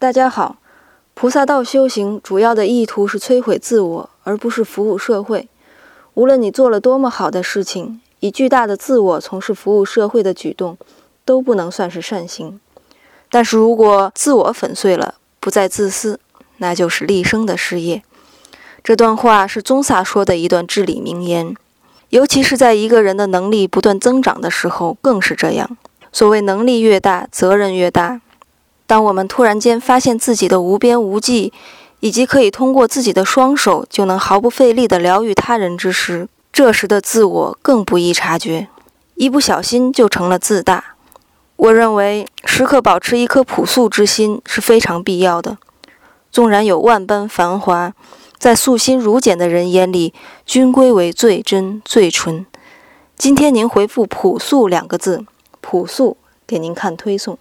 大家好，菩萨道修行主要的意图是摧毁自我，而不是服务社会。无论你做了多么好的事情，以巨大的自我从事服务社会的举动，都不能算是善行。但是如果自我粉碎了，不再自私，那就是立生的事业。这段话是宗萨说的一段至理名言，尤其是在一个人的能力不断增长的时候，更是这样。所谓能力越大，责任越大。当我们突然间发现自己的无边无际，以及可以通过自己的双手就能毫不费力地疗愈他人之时，这时的自我更不易察觉，一不小心就成了自大。我认为，时刻保持一颗朴素之心是非常必要的。纵然有万般繁华，在素心如简的人眼里，均归为最真最纯。今天您回复“朴素”两个字，朴素给您看推送。